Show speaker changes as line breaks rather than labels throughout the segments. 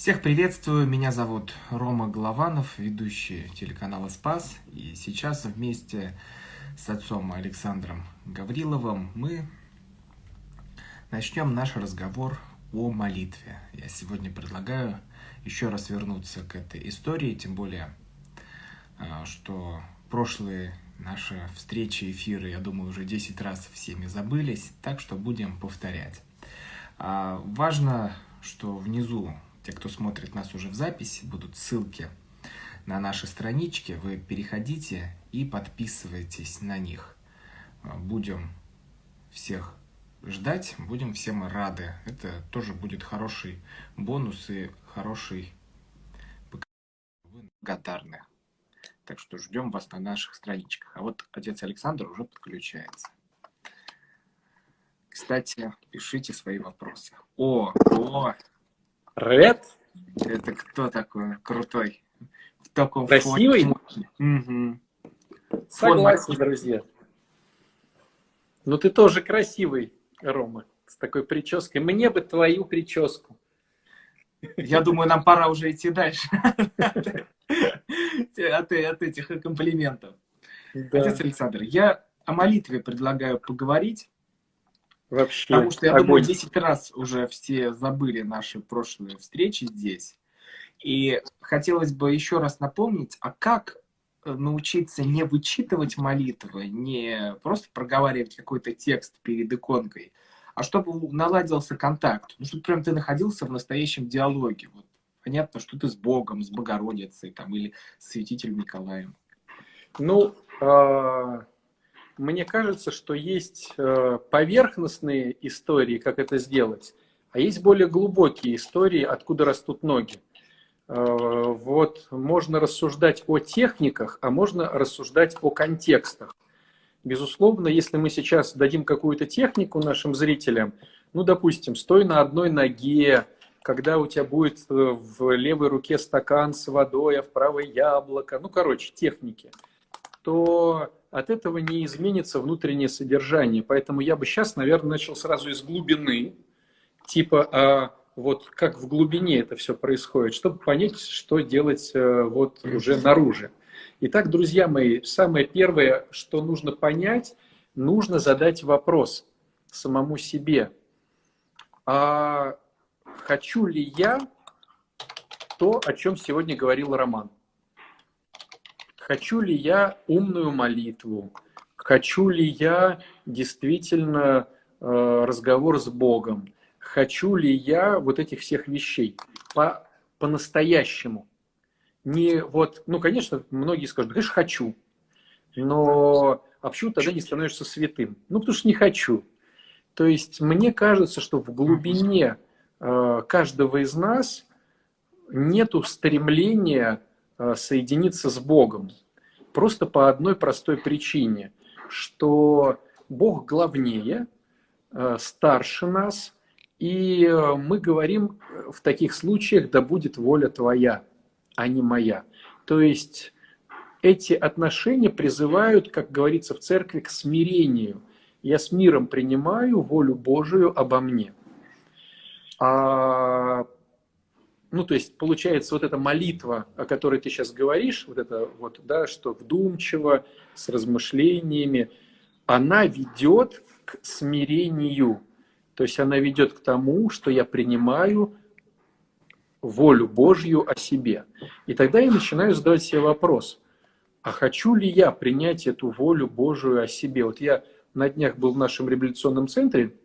Всех приветствую, меня зовут Рома Голованов, ведущий телеканала «Спас». И сейчас вместе с отцом Александром Гавриловым мы начнем наш разговор о молитве. Я сегодня предлагаю еще раз вернуться к этой истории, тем более, а, что прошлые наши встречи, эфиры, я думаю, уже 10 раз всеми забылись, так что будем повторять. А, важно, что внизу те, кто смотрит нас уже в записи, будут ссылки на наши странички. Вы переходите и подписывайтесь на них. Будем всех ждать, будем всем рады. Это тоже будет хороший бонус и хороший благодарны. Так что ждем вас на наших страничках. А вот отец Александр уже подключается. Кстати, пишите свои вопросы. О, о,
Ред?
Это кто такой крутой? В таком
Красивый?
Угу.
Согласен, друзья. Ну ты тоже красивый, Рома, с такой прической. Мне бы твою прическу.
Я думаю, нам пора уже идти дальше от, от этих комплиментов. Да. Отец Александр, я о молитве предлагаю поговорить. Вообще. Потому что я огонь. думаю, 10 раз уже все забыли наши прошлые встречи здесь. И хотелось бы еще раз напомнить, а как э, научиться не вычитывать молитвы, не просто проговаривать какой-то текст перед иконкой, а чтобы наладился контакт, ну, чтобы прям ты находился в настоящем диалоге. Вот понятно, что ты с Богом, с Богородицей там, или с святителем Николаем.
Ну, а, мне кажется, что есть э, поверхностные истории, как это сделать, а есть более глубокие истории, откуда растут ноги. Э, вот можно рассуждать о техниках, а можно рассуждать о контекстах. Безусловно, если мы сейчас дадим какую-то технику нашим зрителям, ну, допустим, стой на одной ноге, когда у тебя будет э, в левой руке стакан с водой, а в правой яблоко, ну, короче, техники, то от этого не изменится внутреннее содержание. Поэтому я бы сейчас, наверное, начал сразу из глубины, типа, а вот как в глубине это все происходит, чтобы понять, что делать э, вот уже наружу. Итак, друзья мои, самое первое, что нужно понять, нужно задать вопрос самому себе. А хочу ли я то, о чем сегодня говорил Роман? Хочу ли я умную молитву, хочу ли я действительно э, разговор с Богом, хочу ли я вот этих всех вещей по, по-настоящему. Не вот, ну, конечно, многие скажут, конечно, хочу, но а почему тогда не становишься святым? Ну, потому что не хочу. То есть мне кажется, что в глубине э, каждого из нас нету стремления соединиться с Богом. Просто по одной простой причине, что Бог главнее, э, старше нас, и э, мы говорим в таких случаях, да будет воля твоя, а не моя. То есть эти отношения призывают, как говорится в церкви, к смирению. Я с миром принимаю волю Божию обо мне. А ну, то есть, получается, вот эта молитва, о которой ты сейчас говоришь, вот это вот, да, что вдумчиво, с размышлениями, она ведет к смирению. То есть она ведет к тому, что я принимаю волю Божью о себе. И тогда я начинаю задавать себе вопрос, а хочу ли я принять эту волю Божию о себе? Вот я на днях был в нашем реабилитационном центре,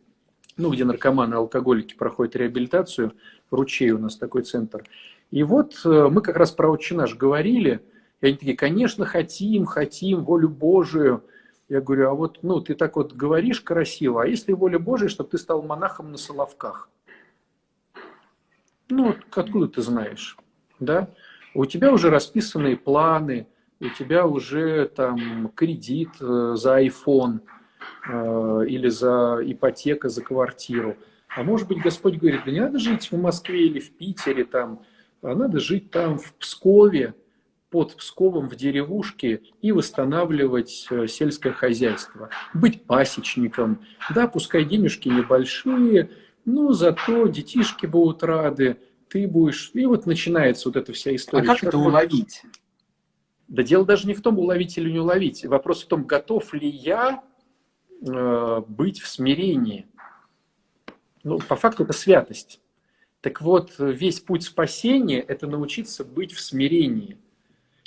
ну, где наркоманы, алкоголики проходят реабилитацию, ручей у нас такой центр. И вот э, мы как раз про «Отче наш» говорили, и они такие, конечно, хотим, хотим волю Божию. Я говорю, а вот, ну, ты так вот говоришь красиво, а если воля Божия, чтобы ты стал монахом на Соловках? Ну, откуда ты знаешь, да? У тебя уже расписанные планы, у тебя уже там кредит э, за iPhone – или за ипотека за квартиру. А может быть, Господь говорит, да не надо жить в Москве или в Питере, там, а надо жить там в Пскове, под Псковом в деревушке и восстанавливать э, сельское хозяйство, быть пасечником. Да, пускай денежки небольшие, но зато детишки будут рады, ты будешь... И вот начинается вот эта вся история.
А как это уловить?
Да дело даже не в том, уловить или не уловить. Вопрос в том, готов ли я э, быть в смирении. Ну, по факту это святость. Так вот, весь путь спасения – это научиться быть в смирении.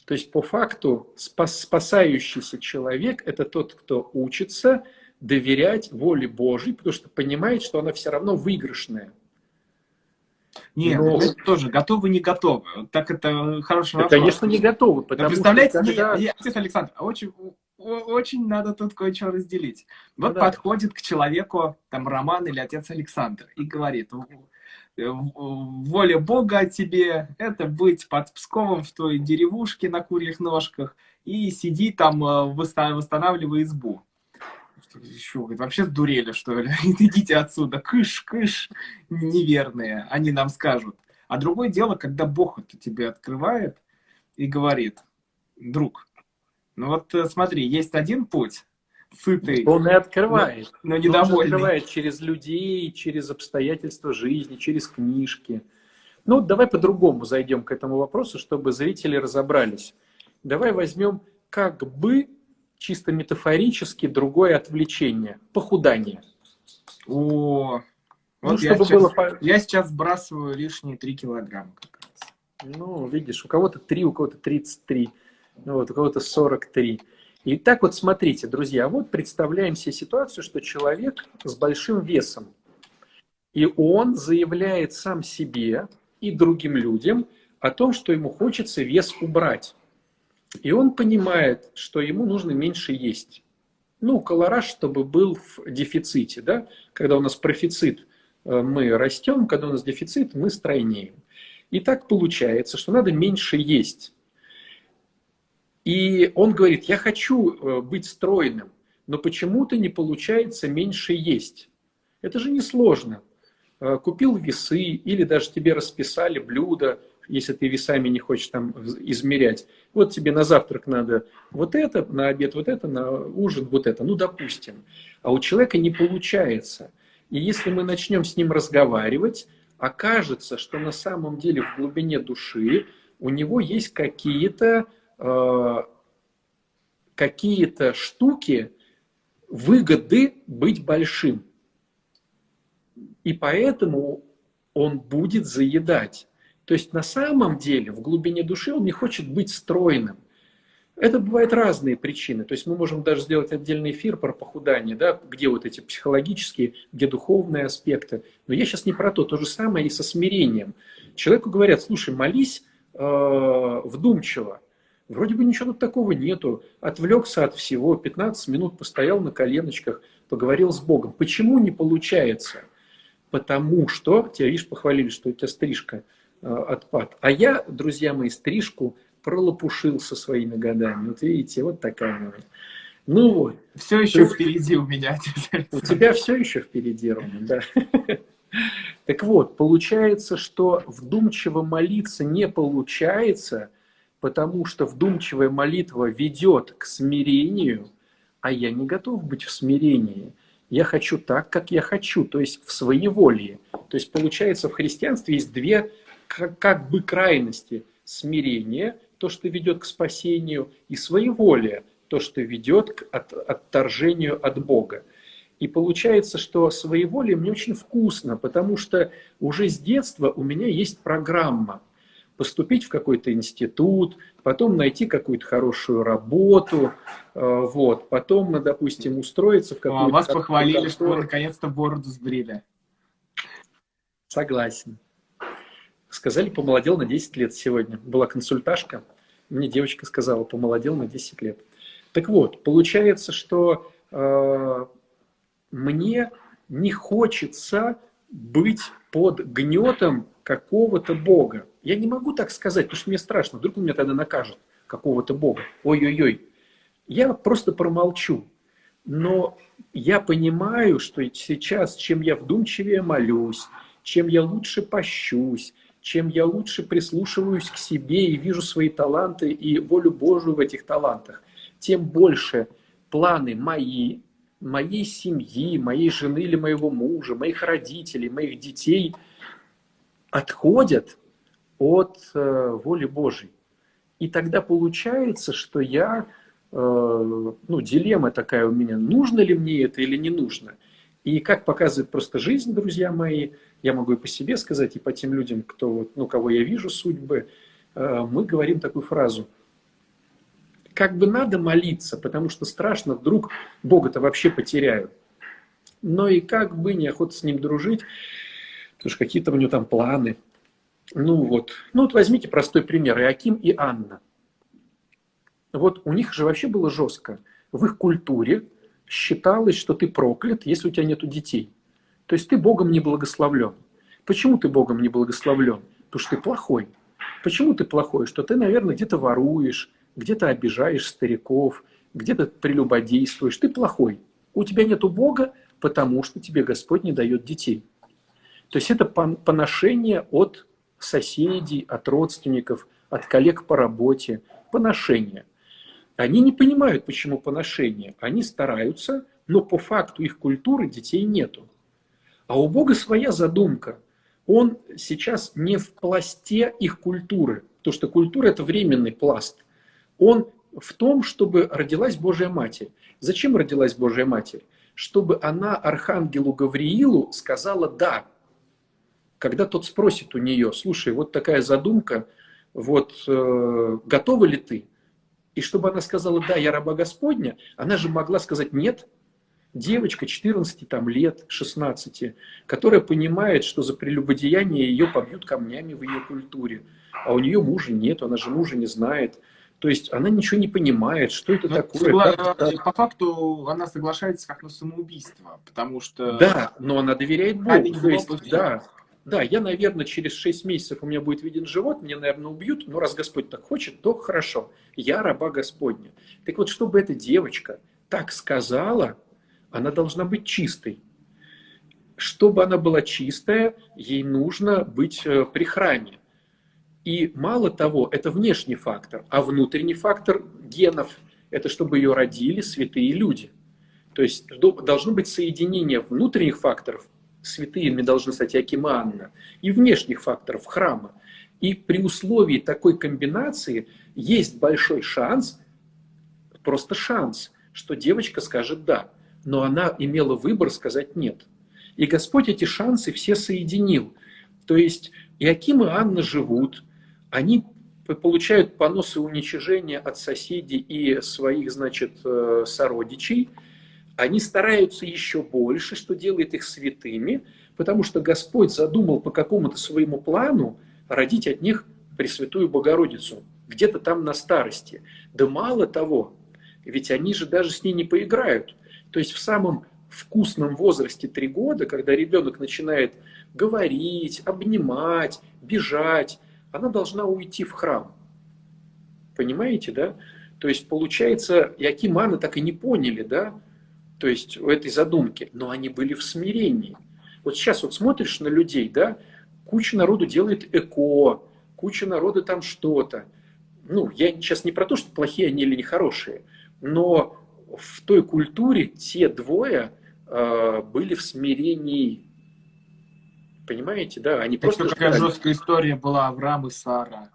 То есть, по факту, спас, спасающийся человек – это тот, кто учится доверять воле Божьей, потому что понимает, что она все равно выигрышная.
Нет, Но... это тоже готовы, не готовы. Так это хороший вопрос.
Конечно, не готовы.
Потому представляете, что когда... не, не, Александр, а очень, очень надо тут кое-что разделить. Вот да. подходит к человеку там Роман или отец Александр и говорит, воля Бога тебе, это быть под Псковом в той деревушке на курьих ножках и сиди там, э, восстанавливая избу еще, говорит, вообще сдурели, что ли? Идите отсюда, кыш, кыш, неверные, они нам скажут. А другое дело, когда Бог это тебе открывает и говорит, друг, ну вот э, смотри, есть один путь, сытый.
Он и открывает. Но, но недовольный. Он открывает через людей, через обстоятельства жизни, через книжки. Ну, давай по-другому зайдем к этому вопросу, чтобы зрители разобрались. Давай возьмем как бы чисто метафорически другое отвлечение – похудание.
О, ну, вот чтобы я, сейчас, было... я сейчас сбрасываю лишние 3 килограмма как
раз. Ну, видишь, у кого-то 3, у кого-то 33, ну, вот, у кого-то 43. И так вот смотрите, друзья, вот представляем себе ситуацию, что человек с большим весом, и он заявляет сам себе и другим людям о том, что ему хочется вес убрать. И он понимает, что ему нужно меньше есть. Ну, колораж, чтобы был в дефиците, да? Когда у нас профицит, э, мы растем, когда у нас дефицит, мы стройнеем. И так получается, что надо меньше есть. И он говорит, я хочу э, быть стройным, но почему-то не получается меньше есть. Это же несложно. Э, купил весы или даже тебе расписали блюдо, если ты весами не хочешь там измерять. Вот тебе на завтрак надо вот это, на обед вот это, на ужин вот это. Ну, допустим. А у человека не получается. И если мы начнем с ним разговаривать, окажется, что на самом деле в глубине души у него есть какие-то э, какие-то штуки, выгоды быть большим. И поэтому он будет заедать. То есть на самом деле в глубине души он не хочет быть стройным. Это бывают разные причины. То есть мы можем даже сделать отдельный эфир про похудание, да, где вот эти психологические, где духовные аспекты. Но я сейчас не про то. То же самое и со смирением. Человеку говорят, слушай, молись э, вдумчиво. Вроде бы ничего тут такого нету. Отвлекся от всего, 15 минут постоял на коленочках, поговорил с Богом. Почему не получается? Потому что, тебя, видишь, похвалили, что у тебя стрижка – Э, отпад. А я, друзья мои, стрижку пролопушил со своими годами. Вот видите, вот такая она. Ну вот.
Все еще есть, впереди у меня.
У тебя все еще впереди, Рома, да. Так вот, получается, что вдумчиво молиться не получается, потому что вдумчивая молитва ведет к смирению, а я не готов быть в смирении. Я хочу так, как я хочу, то есть в своеволии. То есть получается в христианстве есть две как, бы крайности смирения, то, что ведет к спасению, и своеволие, то, что ведет к от, отторжению от Бога. И получается, что своеволие мне очень вкусно, потому что уже с детства у меня есть программа поступить в какой-то институт, потом найти какую-то хорошую работу, э, вот, потом, допустим, устроиться в какую-то... А
вас похвалили, что вы наконец-то бороду сбрили.
Согласен. Сказали, помолодел на 10 лет сегодня. Была консультажка, мне девочка сказала, помолодел на 10 лет. Так вот, получается, что э, мне не хочется быть под гнетом какого-то Бога. Я не могу так сказать, потому что мне страшно. Вдруг он меня тогда накажет, какого-то Бога. Ой-ой-ой. Я просто промолчу. Но я понимаю, что сейчас, чем я вдумчивее молюсь, чем я лучше пощусь, чем я лучше прислушиваюсь к себе и вижу свои таланты и волю Божию в этих талантах, тем больше планы мои, моей семьи, моей жены или моего мужа, моих родителей, моих детей отходят от э, воли Божьей. И тогда получается, что я, э, ну, дилемма такая у меня, нужно ли мне это или не нужно. И как показывает просто жизнь, друзья мои, я могу и по себе сказать, и по тем людям, кто, ну, кого я вижу судьбы, э, мы говорим такую фразу. Как бы надо молиться, потому что страшно, вдруг Бога-то вообще потеряю. Но и как бы неохота с ним дружить, потому что какие-то у него там планы – ну вот, ну вот возьмите простой пример, Иаким и Анна. Вот у них же вообще было жестко. В их культуре считалось, что ты проклят, если у тебя нет детей. То есть ты Богом не благословлен. Почему ты Богом не благословлен? Потому что ты плохой. Почему ты плохой? Что ты, наверное, где-то воруешь, где-то обижаешь стариков, где-то прелюбодействуешь. Ты плохой. У тебя нет Бога, потому что тебе Господь не дает детей. То есть это поношение от соседей, от родственников, от коллег по работе, поношение. Они не понимают, почему поношение. Они стараются, но по факту их культуры детей нету. А у Бога своя задумка. Он сейчас не в пласте их культуры, потому что культура – это временный пласт. Он в том, чтобы родилась Божья Матерь. Зачем родилась Божья Матерь? Чтобы она Архангелу Гавриилу сказала «да», когда тот спросит у нее, слушай, вот такая задумка, вот э, готова ли ты? И чтобы она сказала, да, я раба Господня, она же могла сказать нет. Девочка 14 там, лет, 16, которая понимает, что за прелюбодеяние ее побьют камнями в ее культуре, а у нее мужа нет, она же мужа не знает. То есть она ничего не понимает, что это ну, такое. Согла...
Как... По факту она соглашается как на самоубийство, потому что...
Да, но она доверяет Богу. А, то есть, да, да, я, наверное, через 6 месяцев у меня будет виден живот, меня, наверное, убьют, но раз Господь так хочет, то хорошо, я раба Господня. Так вот, чтобы эта девочка так сказала, она должна быть чистой. Чтобы она была чистая, ей нужно быть э, при храме. И мало того, это внешний фактор, а внутренний фактор генов – это чтобы ее родили святые люди. То есть должно быть соединение внутренних факторов святыми должны стать Акиманна, и внешних факторов храма. И при условии такой комбинации есть большой шанс, просто шанс, что девочка скажет «да», но она имела выбор сказать «нет». И Господь эти шансы все соединил. То есть Иаким и Анна живут, они получают поносы уничижения от соседей и своих, значит, э, сородичей – они стараются еще больше, что делает их святыми, потому что Господь задумал по какому-то своему плану родить от них Пресвятую Богородицу, где-то там на старости. Да мало того, ведь они же даже с ней не поиграют. То есть в самом вкусном возрасте три года, когда ребенок начинает говорить, обнимать, бежать, она должна уйти в храм. Понимаете, да? То есть получается, и Акиманы так и не поняли, да, то есть у этой задумки, но они были в смирении. Вот сейчас вот смотришь на людей, да, куча народу делает эко, куча народу там что-то. Ну, я сейчас не про то, что плохие они или нехорошие, но в той культуре те двое э, были в смирении. Понимаете, да? Они
просто какая жесткая история была Авраам и Сара.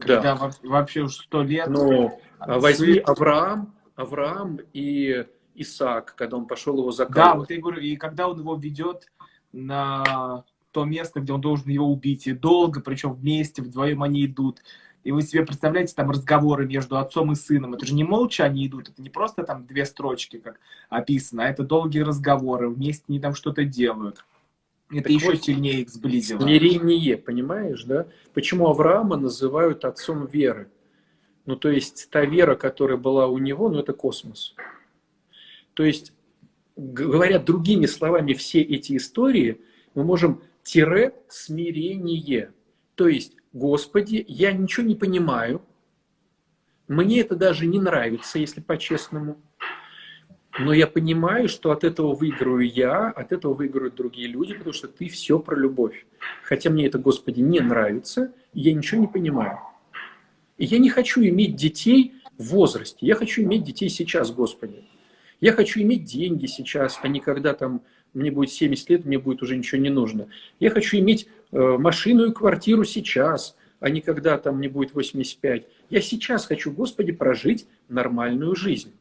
Когда да. вообще уже сто лет.
Ну, возьми Авраам, Авраам и Исаак, когда он пошел его закалывать.
Да, вот я говорю, и когда он его ведет на то место, где он должен его убить, и долго, причем вместе, вдвоем они идут. И вы себе представляете там разговоры между отцом и сыном. Это же не молча они идут, это не просто там две строчки, как описано, а это долгие разговоры, вместе они там что-то делают. Это так еще вот, сильнее их сблизило.
Смирение, понимаешь, да? Почему Авраама называют отцом веры? Ну, то есть та вера, которая была у него, ну, это космос. То есть, говоря другими словами, все эти истории, мы можем тире смирение. То есть, Господи, я ничего не понимаю, мне это даже не нравится, если по-честному. Но я понимаю, что от этого выиграю я, от этого выиграют другие люди, потому что ты все про любовь. Хотя мне это, Господи, не нравится, я ничего не понимаю. И я не хочу иметь детей в возрасте, я хочу иметь детей сейчас, Господи. Я хочу иметь деньги сейчас, а не когда там мне будет 70 лет, мне будет уже ничего не нужно. Я хочу иметь э, машину и квартиру сейчас, а не когда там мне будет 85. Я сейчас хочу, Господи, прожить нормальную жизнь.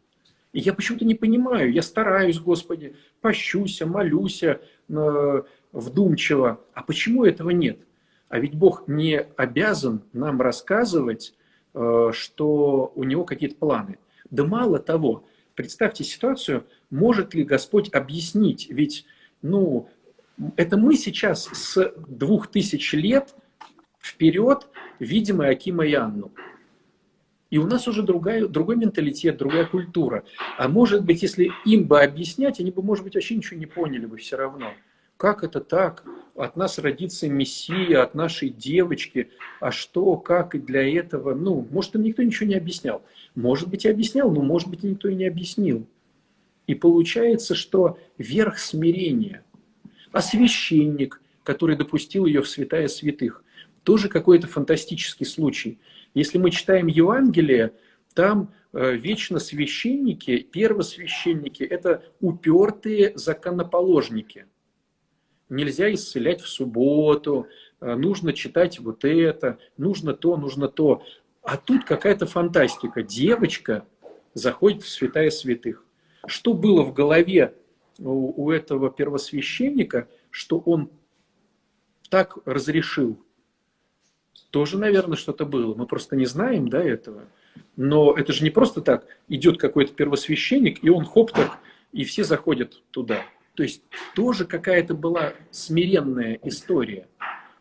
И я почему-то не понимаю, я стараюсь, Господи, пощуся, молюся э, вдумчиво. А почему этого нет? А ведь Бог не обязан нам рассказывать, э, что у него какие-то планы. Да мало того, представьте ситуацию, может ли Господь объяснить, ведь, ну, это мы сейчас с двух тысяч лет вперед видим Акима и Анну. И у нас уже другая, другой менталитет, другая культура. А может быть, если им бы объяснять, они бы, может быть, вообще ничего не поняли бы все равно. Как это так? От нас родится Мессия, от нашей девочки. А что, как и для этого? Ну, может, им никто ничего не объяснял. Может быть, и объяснял, но, может быть, никто и не объяснил. И получается, что верх смирения, а священник, который допустил ее в святая святых, тоже какой-то фантастический случай. Если мы читаем Евангелие, там э, вечно священники, первосвященники – это упертые законоположники. Нельзя исцелять в субботу, э, нужно читать вот это, нужно то, нужно то. А тут какая-то фантастика. Девочка заходит в святая святых. Что было в голове у, этого первосвященника, что он так разрешил? Тоже, наверное, что-то было. Мы просто не знаем да, этого. Но это же не просто так. Идет какой-то первосвященник, и он хоп так, и все заходят туда. То есть тоже какая-то была смиренная история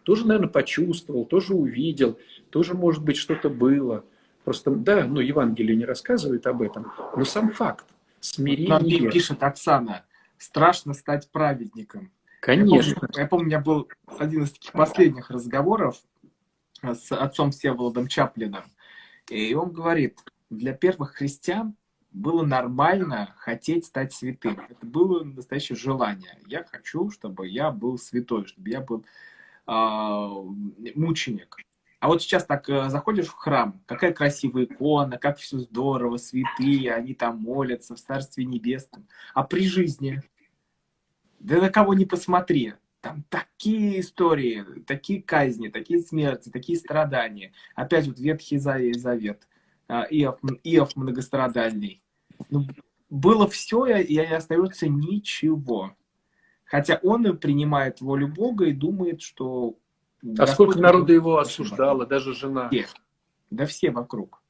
тоже, наверное, почувствовал, тоже увидел, тоже, может быть, что-то было. Просто, да, ну, Евангелие не рассказывает об этом, но сам факт, смирение. Нам
пишет Оксана, страшно стать праведником.
Конечно.
Я помню, я помню, у меня был один из таких последних разговоров с отцом Всеволодом Чаплином, и он говорит, для первых христиан было нормально хотеть стать святым. Это было настоящее желание. Я хочу, чтобы я был святой, чтобы я был а, мученик. А вот сейчас так э, заходишь в храм, какая красивая икона, как все здорово, святые, они там молятся в Царстве Небесном. А при жизни, да на кого не посмотри, там такие истории, такие казни, такие смерти, такие страдания. Опять вот Ветхий Завет, а, Иов, Иов многострадальный. Ну, было все, и остается ничего. Хотя он принимает волю Бога и думает, что...
А сколько народу его осуждало, даже жена?
Все. Да все вокруг.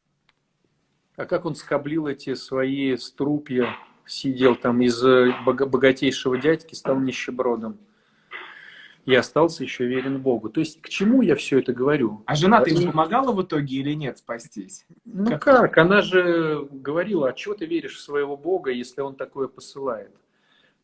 А как он скоблил эти свои струпья, сидел там из э, богатейшего дядьки, стал нищебродом. И остался еще верен Богу. То есть к чему я все это говорю?
А жена ты ему помогала в итоге или нет спастись?
Ну как? как? Она же говорила, а чего ты веришь в своего Бога, если он такое посылает?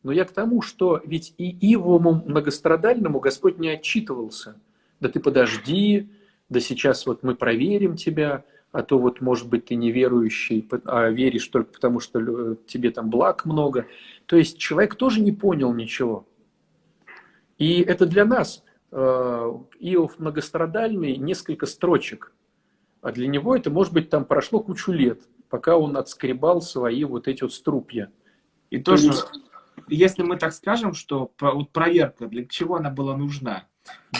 Но я к тому, что ведь и Ивому многострадальному Господь не отчитывался. Да ты подожди, да сейчас вот мы проверим тебя, а то вот, может быть, ты неверующий, а веришь только потому, что тебе там благ много. То есть человек тоже не понял ничего. И это для нас. Э, Иов многострадальный, несколько строчек. А для него это, может быть, там прошло кучу лет, пока он отскребал свои вот эти вот струпья.
И то тоже есть если мы так скажем, что вот проверка, для чего она была нужна?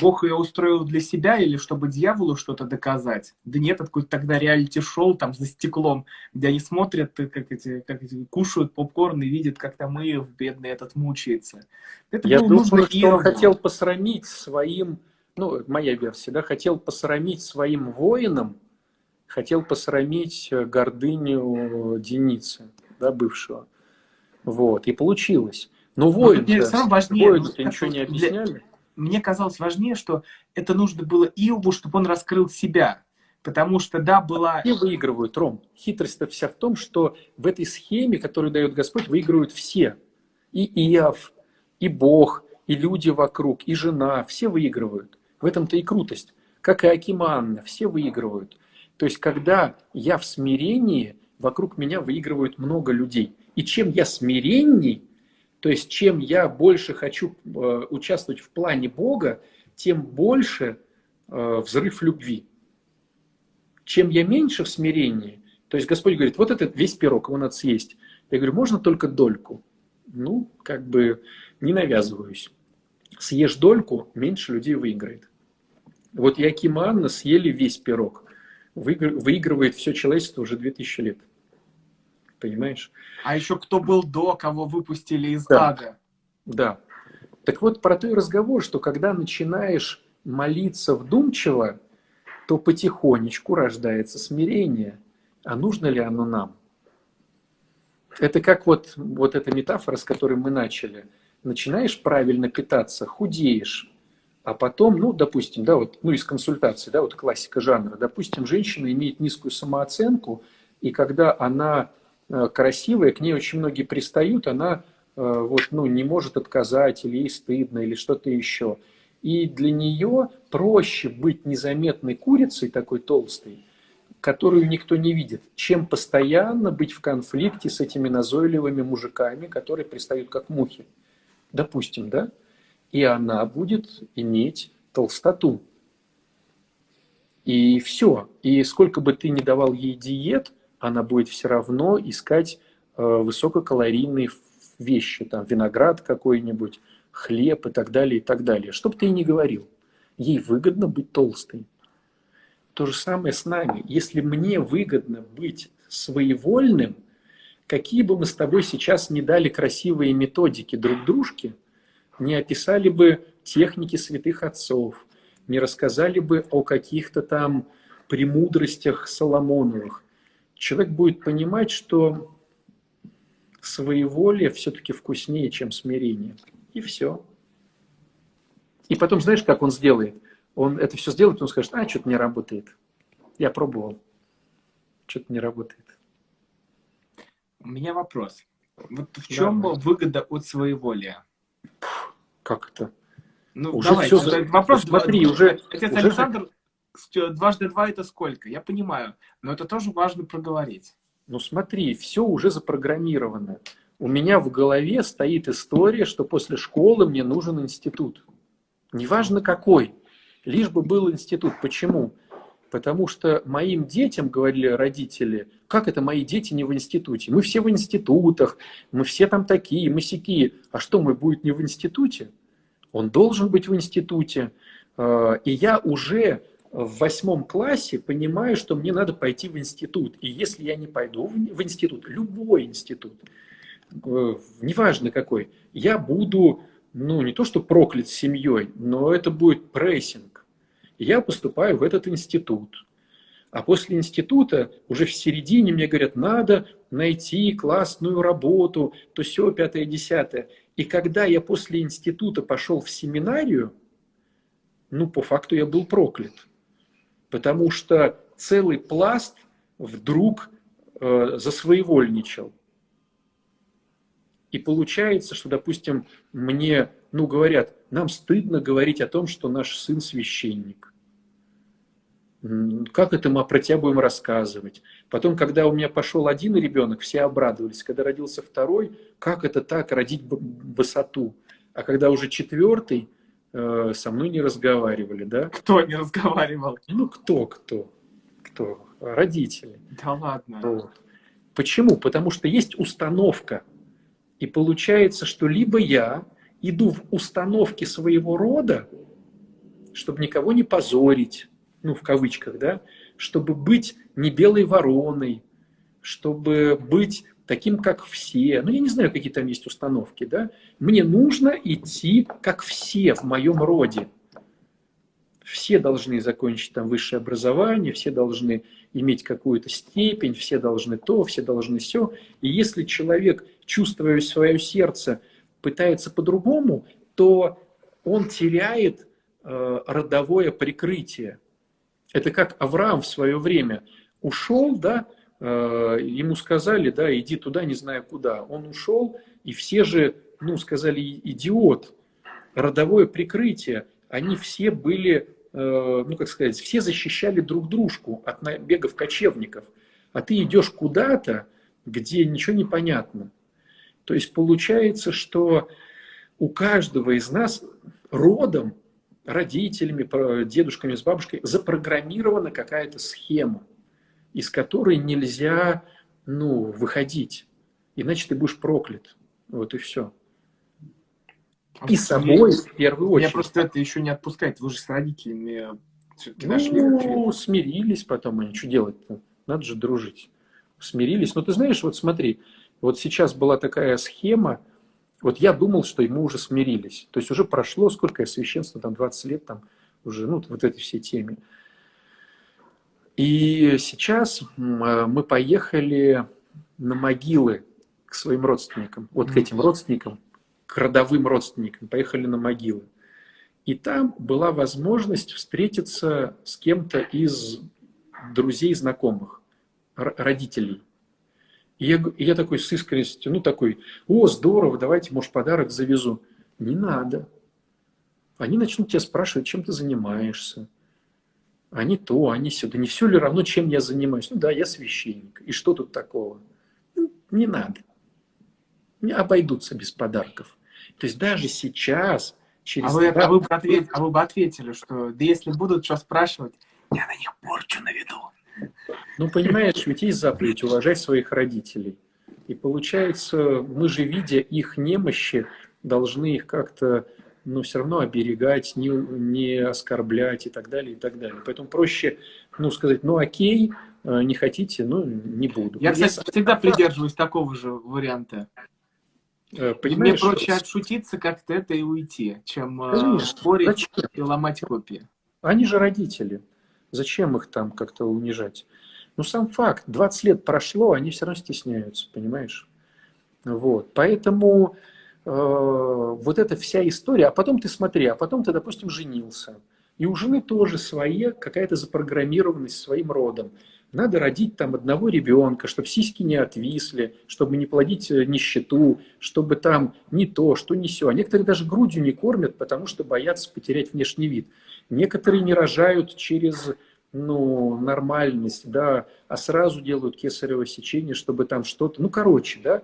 Бог ее устроил для себя или чтобы дьяволу что-то доказать? Да нет, какой-то тогда реалити-шоу там за стеклом, где они смотрят, как эти, как эти кушают попкорн и видят, как там и бедный этот мучается.
Это Я думаю, что Иову. он хотел посрамить своим, ну, моя версия, да, хотел посрамить своим воинам, хотел посрамить э, гордыню Деницы, да, бывшего. Вот, и получилось. Но воин
важнее, воину ничего не объясняли. Мне казалось важнее, что это нужно было Иову, чтобы он раскрыл себя. Потому что, да, была...
Все выигрывают, Ром. Хитрость-то вся в том, что в этой схеме, которую дает Господь, выигрывают все. И Иов, и Бог, и люди вокруг, и жена. Все выигрывают. В этом-то и крутость. Как и Акима Анна, все выигрывают. То есть, когда я в смирении, вокруг меня выигрывают много людей. И чем я смиренней, то есть чем я больше хочу э, участвовать в плане Бога, тем больше э, взрыв любви. Чем я меньше в смирении, то есть Господь говорит, вот этот весь пирог, его надо съесть. Я говорю, можно только дольку. Ну, как бы не навязываюсь. съешь дольку, меньше людей выиграет. Вот Яким и Анна съели весь пирог. Выигрывает все человечество уже 2000 лет. Понимаешь?
А еще кто был до, кого выпустили из да. ада.
Да. Так вот, про то и разговор, что когда начинаешь молиться вдумчиво, то потихонечку рождается смирение. А нужно ли оно нам? Это как вот, вот эта метафора, с которой мы начали. Начинаешь правильно питаться, худеешь, а потом, ну, допустим, да, вот, ну, из консультации, да, вот классика жанра, допустим, женщина имеет низкую самооценку, и когда она красивая, к ней очень многие пристают, она э, вот, ну, не может отказать, или ей стыдно, или что-то еще. И для нее проще быть незаметной курицей, такой толстой, которую никто не видит, чем постоянно быть в конфликте с этими назойливыми мужиками, которые пристают как мухи. Допустим, да? И она будет иметь толстоту. И все. И сколько бы ты ни давал ей диет, она будет все равно искать э, высококалорийные вещи, там виноград какой-нибудь, хлеб и так далее, и так далее. Что бы ты ни говорил, ей выгодно быть толстой. То же самое с нами. Если мне выгодно быть своевольным, какие бы мы с тобой сейчас не дали красивые методики друг дружке, не описали бы техники святых отцов, не рассказали бы о каких-то там премудростях Соломоновых, человек будет понимать, что своеволие все-таки вкуснее, чем смирение. И все. И потом, знаешь, как он сделает? Он это все сделает, он скажет, а, что-то не работает. Я пробовал. Что-то не работает.
У меня вопрос. Вот в чем да, выгода от своеволия?
Как это?
Ну, уже давай, все... вопрос.
Смотри, уже...
Отец уже... Александр, дважды два это сколько? Я понимаю, но это тоже важно проговорить.
Ну смотри, все уже запрограммировано у меня в голове стоит история, что после школы мне нужен институт. Неважно какой, лишь бы был институт. Почему? Потому что моим детям, говорили родители, как это мои дети не в институте? Мы все в институтах, мы все там такие, мы сякие. А что, мы будет не в институте? Он должен быть в институте. А, и я уже в восьмом классе понимаю, что мне надо пойти в институт. И если я не пойду в институт, любой институт, Э, неважно какой, я буду, ну, не то что проклят семьей, но это будет прессинг. Я поступаю в этот институт. А после института уже в середине мне говорят, надо найти классную работу, то все, пятое, десятое. И когда я после института пошел в семинарию, ну, по факту я был проклят. Потому что целый пласт вдруг э, засвоевольничал. И получается, что, допустим, мне, ну, говорят, нам стыдно говорить о том, что наш сын священник. Как это мы про тебя будем рассказывать? Потом, когда у меня пошел один ребенок, все обрадовались. Когда родился второй, как это так, родить высоту? А когда уже четвертый, э, со мной не разговаривали, да?
Кто не разговаривал?
Ну, кто, кто? Кто? Родители.
Да ладно.
Вот. Почему? Потому что есть установка – и получается, что либо я иду в установки своего рода, чтобы никого не позорить, ну, в кавычках, да, чтобы быть не белой вороной, чтобы быть таким, как все. Ну, я не знаю, какие там есть установки, да. Мне нужно идти, как все в моем роде. Все должны закончить там высшее образование, все должны иметь какую-то степень, все должны то, все должны все. И если человек, чувствуя свое сердце, пытается по-другому, то он теряет э, родовое прикрытие. Это как Авраам в свое время ушел, да, ему сказали, да, иди туда, не знаю куда. Он ушел, и все же, ну, сказали, идиот, родовое прикрытие. Они все были Э, ну, как сказать, все защищали друг дружку от набегов кочевников, а ты идешь куда-то, где ничего не понятно. То есть получается, что у каждого из нас родом, родителями, дедушками с бабушкой запрограммирована какая-то схема, из которой нельзя ну, выходить. Иначе ты будешь проклят. Вот и все. И собой в первую очередь.
Меня просто это еще не отпускает. Вы же с родителями
все-таки нашли. Ну, смирились потом, они что делать-то? Надо же дружить. Смирились. Но ты знаешь, вот смотри, вот сейчас была такая схема, вот я думал, что мы уже смирились. То есть уже прошло, сколько я священства, там 20 лет, там уже, ну, вот этой всей теме. И сейчас мы поехали на могилы к своим родственникам, вот к этим родственникам, к родовым родственникам, поехали на могилы. И там была возможность встретиться с кем-то из друзей, знакомых, родителей. И я, и я такой с искренностью, ну такой, о, здорово, давайте, может, подарок завезу. Не надо. Они начнут тебя спрашивать, чем ты занимаешься. Они то, они сюда. Не все ли равно, чем я занимаюсь? Ну да, я священник. И что тут такого? Ну, не надо. Не обойдутся без подарков. То есть даже сейчас
через... А вы, а вы, бы, ответ, а вы бы ответили, что да если будут что спрашивать, я на них порчу наведу.
Ну, понимаешь, ведь есть заповедь уважай своих родителей. И получается, мы же, видя их немощи, должны их как-то, ну, все равно оберегать, не, не оскорблять и так далее, и так далее. Поэтому проще, ну, сказать, ну, окей, э, не хотите, ну, не буду.
Я, кстати, Если... всегда придерживаюсь такого же варианта. Э, понимаешь, Мне проще отшутиться как-то это и уйти, чем э, Конечно. спорить Зачем? и ломать копии.
Они же родители. Зачем их там как-то унижать? Ну, сам факт, 20 лет прошло, они все равно стесняются, понимаешь? Вот, поэтому вот эта вся история, а потом ты смотри, а потом ты, допустим, женился, и у жены тоже своя какая-то запрограммированность своим родом. Надо родить там одного ребенка, чтобы сиськи не отвисли, чтобы не плодить э, нищету, чтобы там не то, что не все. А некоторые даже грудью не кормят, потому что боятся потерять внешний вид. Некоторые не рожают через ну, нормальность, да, а сразу делают кесарево сечение, чтобы там что-то, ну, короче, да, э,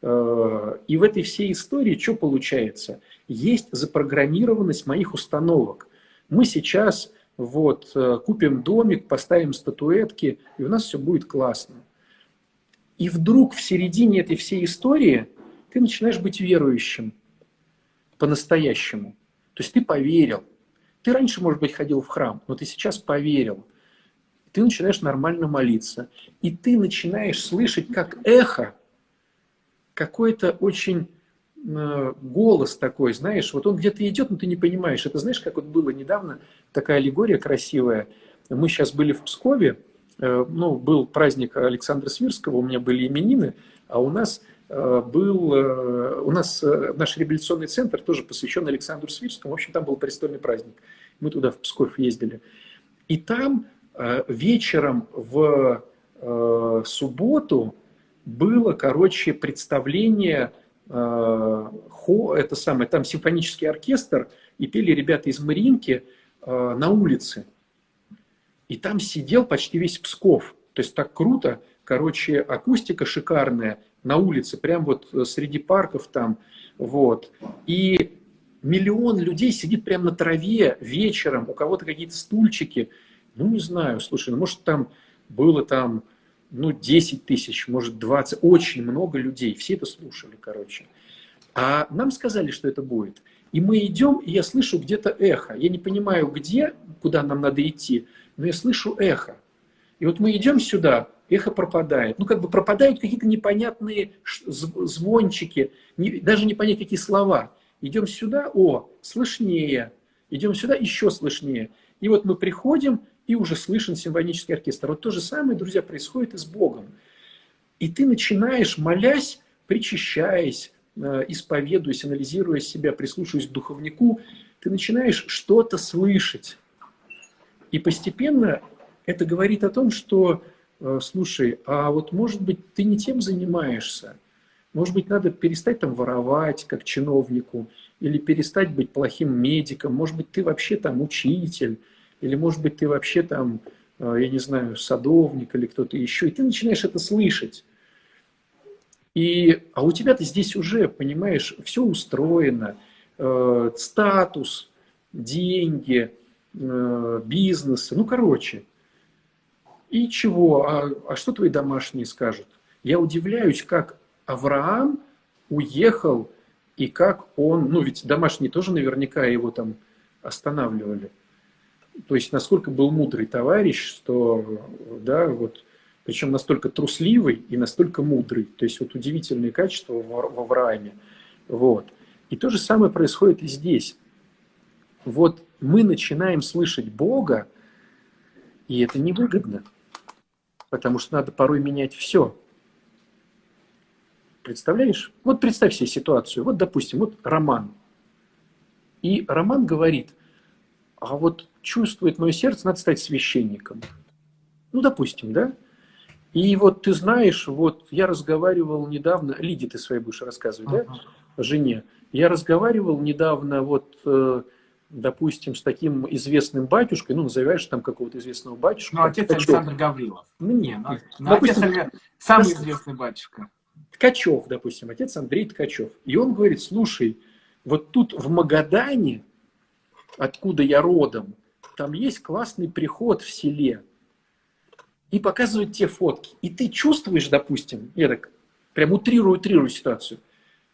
и в этой всей истории что получается? Есть запрограммированность моих установок. Мы сейчас вот э, купим домик, поставим статуэтки, и у нас все будет классно. И вдруг в середине этой всей истории ты начинаешь быть верующим по-настоящему. То есть ты поверил, ты раньше, может быть, ходил в храм, но ты сейчас поверил. Ты начинаешь нормально молиться. И ты начинаешь слышать, как эхо, какой-то очень э, голос такой, знаешь, вот он где-то идет, но ты не понимаешь. Это знаешь, как вот было недавно, такая аллегория красивая. Мы сейчас были в Пскове, э, ну, был праздник Александра Свирского, у меня были именины, а у нас Э, был, у нас наш реабилитационный центр тоже посвящен Александру Свирскому. В общем, там был престольный праздник. Мы туда в Псков ездили. И там вечером в субботу было, короче, представление, хо, это самое, там симфонический оркестр, и пели ребята из Маринки на улице. И там сидел почти весь Псков. То есть так круто. Короче, акустика шикарная на улице, прям вот э, среди парков там, вот. И миллион людей сидит прямо на траве вечером, у кого-то какие-то стульчики. Ну, не знаю, слушай, ну, может, там было там, ну, 10 тысяч, может, 20, очень много людей, все это слушали, короче. А нам сказали, что это будет. И мы идем, и я слышу где-то эхо. Я не понимаю, где, куда нам надо идти, но я слышу эхо. И вот мы идем сюда, эхо пропадает. Ну, как бы пропадают какие-то непонятные звончики, не, даже не понять, какие слова. Идем сюда, о, слышнее. Идем сюда, еще слышнее. И вот мы приходим, и уже слышен симфонический оркестр. Вот то же самое, друзья, происходит и с Богом. И ты начинаешь, молясь, причащаясь, э, исповедуясь, анализируя себя, прислушиваясь к духовнику, ты начинаешь что-то слышать. И постепенно это говорит о том, что Э, слушай, а вот может быть ты не тем занимаешься, может быть надо перестать там воровать как чиновнику, или перестать быть плохим медиком, может быть ты вообще там учитель, или может быть ты вообще там, э, я не знаю, садовник или кто-то еще, и ты начинаешь это слышать. И, а у тебя-то здесь уже, понимаешь, все устроено, э, статус, деньги, э, бизнес, ну, короче – и чего? А, а что твои домашние скажут? Я удивляюсь, как Авраам уехал и как он, ну ведь домашние тоже наверняка его там останавливали. То есть насколько был мудрый товарищ, что, да, вот, причем настолько трусливый и настолько мудрый. То есть вот удивительные качества в Аврааме. Вот. И то же самое происходит и здесь. Вот мы начинаем слышать Бога, и это невыгодно, потому что надо порой менять все. Представляешь? Вот представь себе ситуацию. Вот, допустим, вот Роман. И Роман говорит, а вот чувствует мое сердце, надо стать священником. Ну, допустим, да? И вот ты знаешь, вот я разговаривал недавно, Лиде ты своей будешь рассказывать, uh-huh. да, жене. Я разговаривал недавно вот э, допустим, с таким известным батюшкой, ну, назовешь там какого-то известного батюшку.
Ну, отец Ткачев. Александр Гаврилов.
Ну, не, ну,
ну допустим, отец, самый известный батюшка.
Ткачев, допустим, отец Андрей Ткачев. И он говорит, слушай, вот тут в Магадане, откуда я родом, там есть классный приход в селе. И показывают те фотки. И ты чувствуешь, допустим, я так прям утрирую, утрирую ситуацию.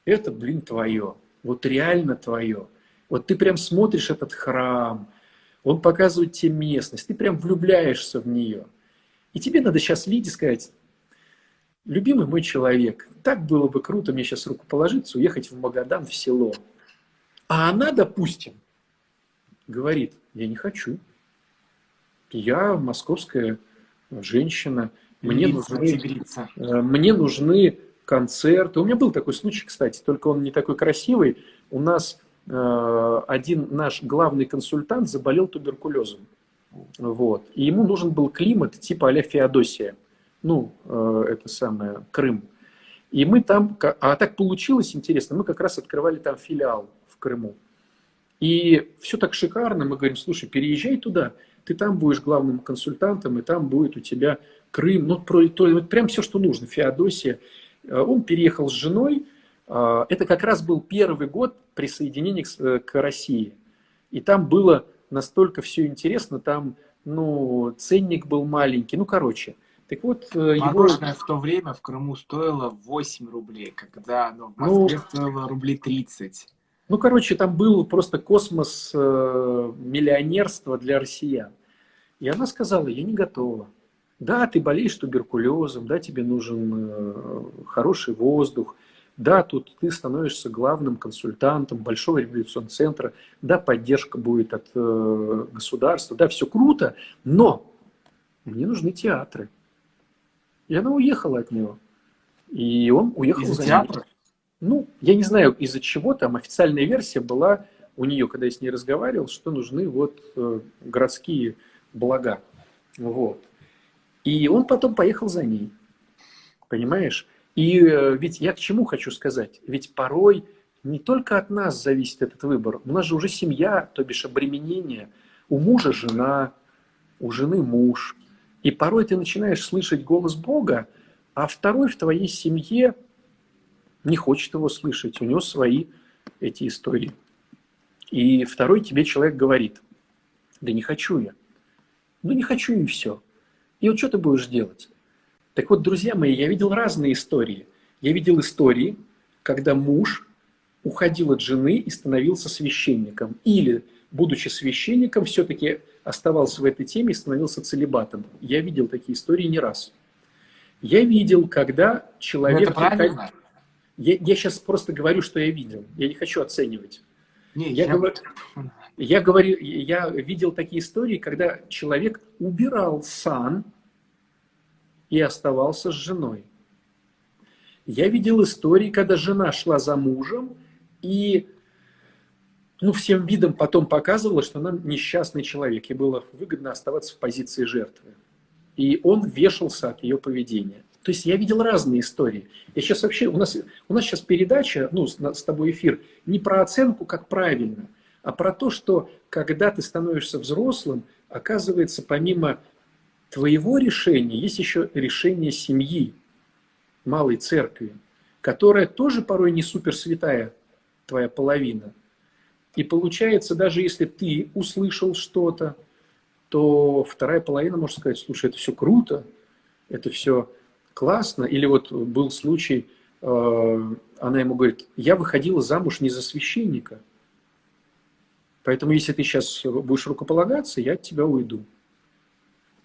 Это, блин, твое. Вот реально твое. Вот ты прям смотришь этот храм, он показывает тебе местность, ты прям влюбляешься в нее. И тебе надо сейчас Лиде сказать, любимый мой человек, так было бы круто мне сейчас руку положиться, уехать в Магадан, в село. А она, допустим, говорит, я не хочу. Я московская женщина, мне нужны, э, мне нужны концерты. У меня был такой случай, кстати, только он не такой красивый. У нас Э, один наш главный консультант заболел туберкулезом. Вот. И ему нужен был климат типа а Феодосия. Ну, э, это самое, Крым. И мы там, а так получилось интересно, мы как раз открывали там филиал в Крыму. И все так шикарно, мы говорим, слушай, переезжай туда, ты там будешь главным консультантом, и там будет у тебя Крым, ну, про, то, вот прям все, что нужно, Феодосия. Э, он переехал с женой, а, это как раз был первый год присоединения э, к России. И там было настолько все интересно, там ну, ценник был маленький, ну, короче. Так вот,
э, Мороженое его... в то время в Крыму стоило 8 рублей, когда оно в ну, Москве ну, стоило рублей 30.
Ну, короче, там был просто космос э, миллионерства для россиян. И она сказала, я не готова. Да, ты болеешь туберкулезом, да, тебе нужен э, хороший воздух, да, тут ты становишься главным консультантом большого революционного центра, да, поддержка будет от э, государства, да, все круто, но мне нужны театры. И она уехала от него. И он уехал
из-за за театра?
Ну, я не знаю, из-за чего там официальная версия была у нее, когда я с ней разговаривал, что нужны вот э, городские блага. Вот. И он потом поехал за ней. Понимаешь? И э, ведь я к чему хочу сказать? Ведь порой не только от нас зависит этот выбор. У нас же уже семья, то бишь обременение. У мужа жена, у жены муж. И порой ты начинаешь слышать голос Бога, а второй в твоей семье не хочет его слышать. У него свои эти истории. И второй тебе человек говорит, да не хочу я. Ну не хочу и все. И вот что ты будешь делать? Так вот, друзья мои, я видел разные истории. Я видел истории, когда муж уходил от жены и становился священником. Или, будучи священником, все-таки оставался в этой теме и становился целебатом. Я видел такие истории не раз. Я видел, когда человек...
это правильно?
Я, я сейчас просто говорю, что я видел. Я не хочу оценивать. Не, я, я... Говорю, я, говорю, я видел такие истории, когда человек убирал сан и оставался с женой. Я видел истории, когда жена шла за мужем и ну, всем видом потом показывала, что она несчастный человек, и было выгодно оставаться в позиции жертвы. И он вешался от ее поведения. То есть я видел разные истории. Я сейчас вообще, у нас, у нас сейчас передача, ну, с, с тобой эфир, не про оценку, как правильно, а про то, что когда ты становишься взрослым, оказывается, помимо твоего решения есть еще решение семьи, малой церкви, которая тоже порой не суперсвятая твоя половина. И получается, даже если ты услышал что-то, то вторая половина может сказать, слушай, это все круто, это все классно. Или вот был случай, э, она ему говорит, я выходила замуж не за священника, поэтому если ты сейчас будешь рукополагаться, я от тебя уйду.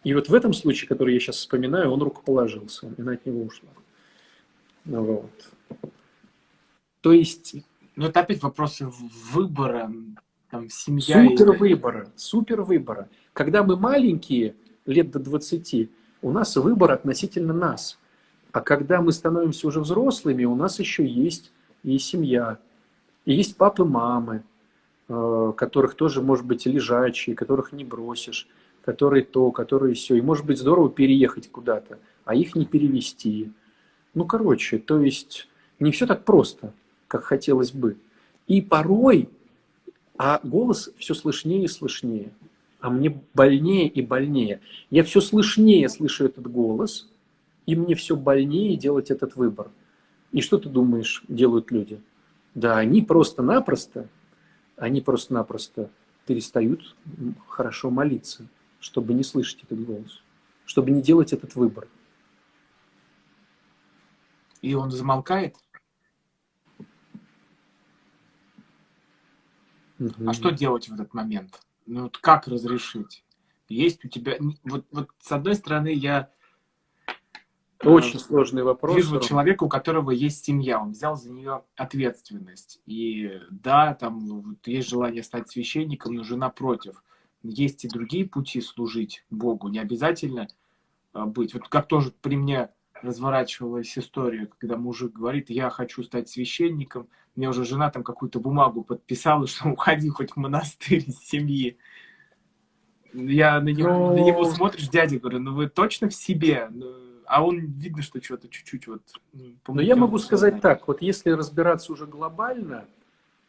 И вот в этом случае, который я сейчас вспоминаю, он рукоположился, и она от него ушла. Ну, вот.
То есть, ну это опять вопросы выбора, там,
семья. Супер выбора, супер выбора. Когда мы маленькие, лет до 20, у нас выбор относительно нас. А когда мы становимся уже взрослыми, у нас еще есть и семья, и есть папы, мамы, э, которых тоже, может быть, лежачие, которых не бросишь, которые то, которые все. И может быть здорово переехать куда-то, а их не перевести. Ну, короче, то есть не все так просто, как хотелось бы. И порой, а голос все слышнее и слышнее – а мне больнее и больнее. Я все слышнее слышу этот голос, и мне все больнее делать этот выбор. И что ты думаешь, делают люди? Да, они просто-напросто, они просто-напросто перестают хорошо молиться, чтобы не слышать этот голос, чтобы не делать этот выбор.
И он замолкает? Угу. А что делать в этот момент? Ну вот как разрешить? Есть у тебя... Вот, вот с одной стороны, я...
Э, Очень сложный вопрос.
Вижу человека, у которого есть семья, он взял за нее ответственность. И да, там вот, есть желание стать священником, но жена против. Есть и другие пути служить Богу, не обязательно э, быть. Вот как тоже при мне разворачивалась история, когда мужик говорит, я хочу стать священником, мне уже жена там какую-то бумагу подписала, что уходи хоть в монастырь из семьи. Я на него, Но... на него смотришь, дядя, говорю, ну вы точно в себе? Ну, а он видно, что что-то чуть-чуть вот...
Ну, Но я могу сказать так, вот если разбираться уже глобально,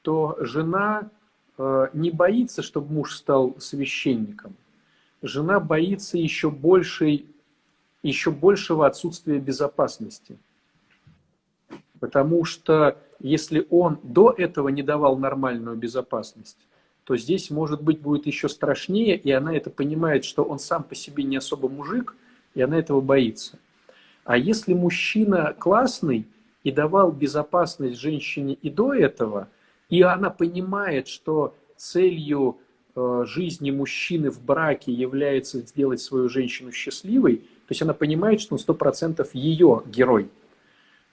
то жена э, не боится, чтобы муж стал священником. Жена боится еще большей еще большего отсутствия безопасности. Потому что если он до этого не давал нормальную безопасность, то здесь, может быть, будет еще страшнее, и она это понимает, что он сам по себе не особо мужик, и она этого боится. А если мужчина классный и давал безопасность женщине и до этого, и она понимает, что целью э, жизни мужчины в браке является сделать свою женщину счастливой, то есть она понимает, что он сто процентов ее герой,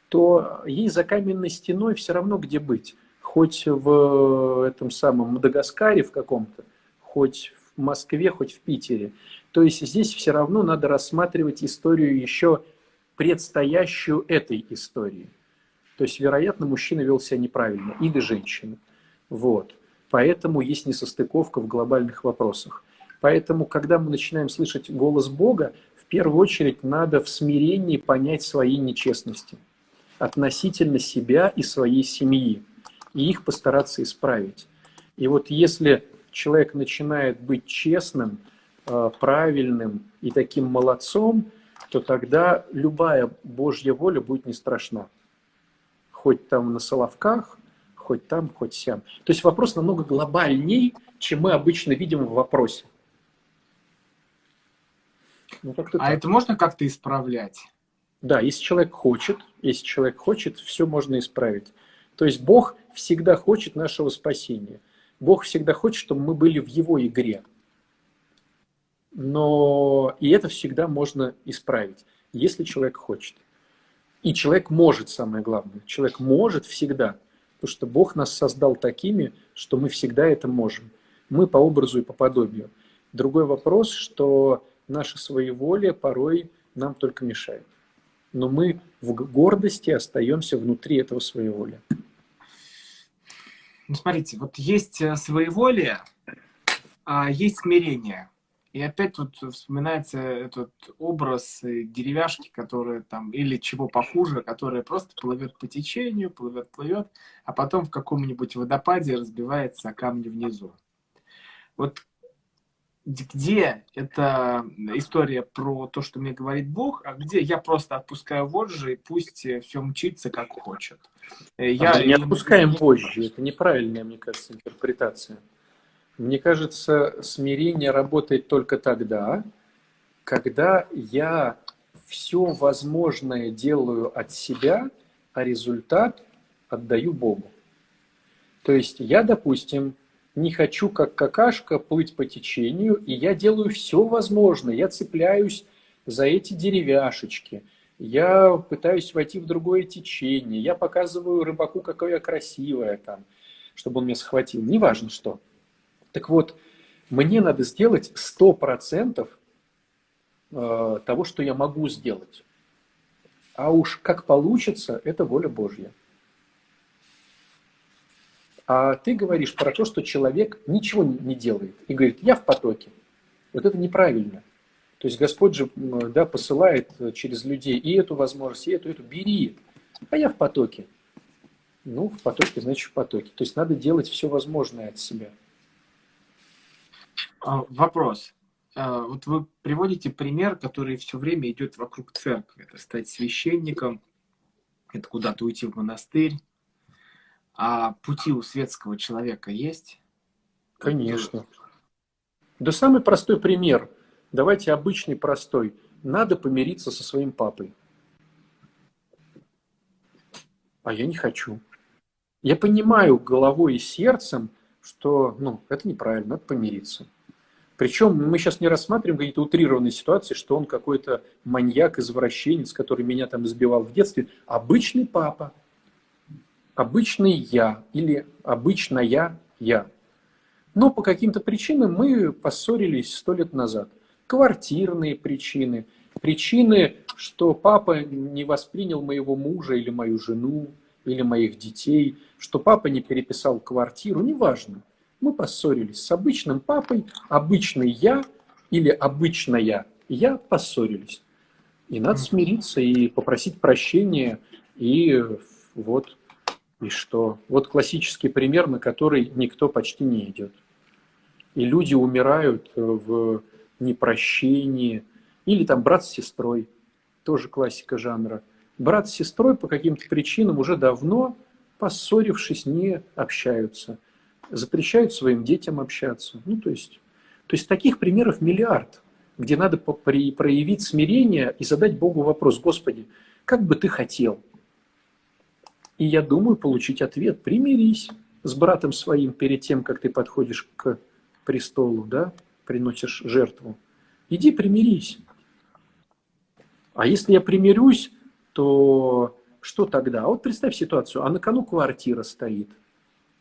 то ей за каменной стеной все равно где быть. Хоть в этом самом Мадагаскаре в каком-то, хоть в Москве, хоть в Питере. То есть здесь все равно надо рассматривать историю еще предстоящую этой истории. То есть, вероятно, мужчина вел себя неправильно, или женщина. Вот. Поэтому есть несостыковка в глобальных вопросах. Поэтому, когда мы начинаем слышать голос Бога, первую очередь надо в смирении понять свои нечестности относительно себя и своей семьи, и их постараться исправить. И вот если человек начинает быть честным, э, правильным и таким молодцом, то тогда любая Божья воля будет не страшна. Хоть там на Соловках, хоть там, хоть сям. То есть вопрос намного глобальней, чем мы обычно видим в вопросе.
Ну, а так. это можно как-то исправлять?
Да, если человек хочет, если человек хочет, все можно исправить. То есть Бог всегда хочет нашего спасения. Бог всегда хочет, чтобы мы были в Его игре. Но и это всегда можно исправить, если человек хочет. И человек может, самое главное. Человек может всегда, потому что Бог нас создал такими, что мы всегда это можем. Мы по образу и по подобию. Другой вопрос, что наше своеволие порой нам только мешает. Но мы в гордости остаемся внутри этого своеволия.
Ну, смотрите, вот есть э, своеволие, а есть смирение. И опять вот вспоминается этот образ деревяшки, которая там, или чего похуже, которая просто плывет по течению, плывет, плывет, а потом в каком-нибудь водопаде разбивается о камни внизу. Вот где это история про то, что мне говорит Бог, а где я просто отпускаю вожжи, и пусть все мчится как хочет.
Э, я а не отпускаем вожжи, это неправильная, мне кажется, интерпретация. Мне кажется, смирение работает только тогда, когда я все возможное делаю от себя, а результат отдаю Богу. То есть я, допустим, не хочу как какашка плыть по течению, и я делаю все возможное. Я цепляюсь за эти деревяшечки, я пытаюсь войти в другое течение, я показываю рыбаку, какое я красивая там, чтобы он меня схватил. Неважно что. Так вот, мне надо сделать 100% э, того, что я могу сделать. А уж как получится, это воля Божья. А ты говоришь про то, что человек ничего не делает и говорит, я в потоке. Вот это неправильно. То есть Господь же да, посылает через людей и эту возможность, и эту, и эту. Бери. А я в потоке. Ну, в потоке, значит, в потоке. То есть надо делать все возможное от себя.
А, вопрос. А, вот вы приводите пример, который все время идет вокруг церкви. Это стать священником, это куда-то уйти в монастырь. А пути у светского человека есть?
Конечно. Да самый простой пример. Давайте обычный простой. Надо помириться со своим папой. А я не хочу. Я понимаю головой и сердцем, что ну, это неправильно, надо помириться. Причем мы сейчас не рассматриваем какие-то утрированные ситуации, что он какой-то маньяк, извращенец, который меня там избивал в детстве. Обычный папа, обычный я или обычная я. Но по каким-то причинам мы поссорились сто лет назад. Квартирные причины, причины, что папа не воспринял моего мужа или мою жену, или моих детей, что папа не переписал квартиру, неважно. Мы поссорились с обычным папой, обычный я или обычная я поссорились. И надо смириться и попросить прощения, и вот, и что. Вот классический пример, на который никто почти не идет. И люди умирают в непрощении, или там брат с сестрой, тоже классика жанра – брат с сестрой по каким-то причинам уже давно, поссорившись, не общаются. Запрещают своим детям общаться. Ну, то есть, то есть таких примеров миллиард, где надо проявить смирение и задать Богу вопрос, Господи, как бы ты хотел? И я думаю получить ответ, примирись с братом своим перед тем, как ты подходишь к престолу, да, приносишь жертву. Иди примирись. А если я примирюсь, то что тогда? Вот представь ситуацию, а на кону квартира стоит.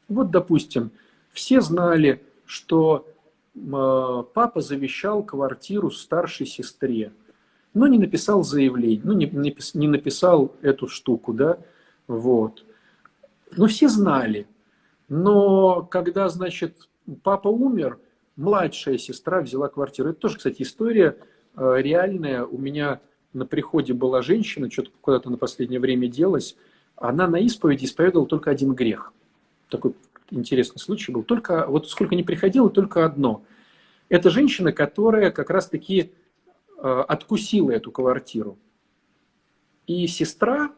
Вот, допустим, все знали, что э, папа завещал квартиру старшей сестре, но не написал заявление, ну, не, не написал эту штуку, да, вот. Ну, все знали. Но когда, значит, папа умер, младшая сестра взяла квартиру. Это тоже, кстати, история э, реальная. У меня на приходе была женщина, что-то куда-то на последнее время делась, она на исповеди исповедовала только один грех. Такой интересный случай был. Только, вот сколько не приходило, только одно. Это женщина, которая как раз-таки э, откусила эту квартиру. И сестра,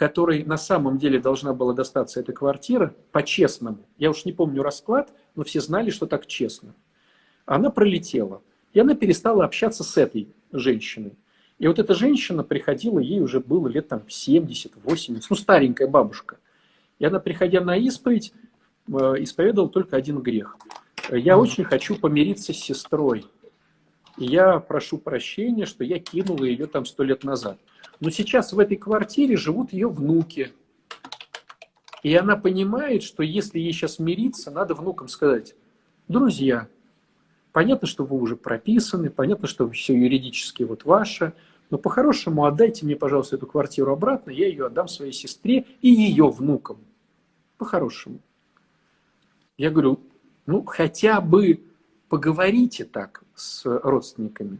которой на самом деле должна была достаться эта квартира, по-честному, я уж не помню расклад, но все знали, что так честно, она пролетела. И она перестала общаться с этой женщиной. И вот эта женщина приходила, ей уже было лет там 70, 80, ну старенькая бабушка. И она, приходя на исповедь, э, исповедовала только один грех. Я очень хочу помириться с сестрой. И я прошу прощения, что я кинула ее там сто лет назад. Но сейчас в этой квартире живут ее внуки. И она понимает, что если ей сейчас мириться, надо внукам сказать, друзья, понятно, что вы уже прописаны, понятно, что все юридически вот ваше, но по-хорошему отдайте мне, пожалуйста, эту квартиру обратно, я ее отдам своей сестре и ее внукам. По-хорошему. Я говорю, ну хотя бы поговорите так с родственниками.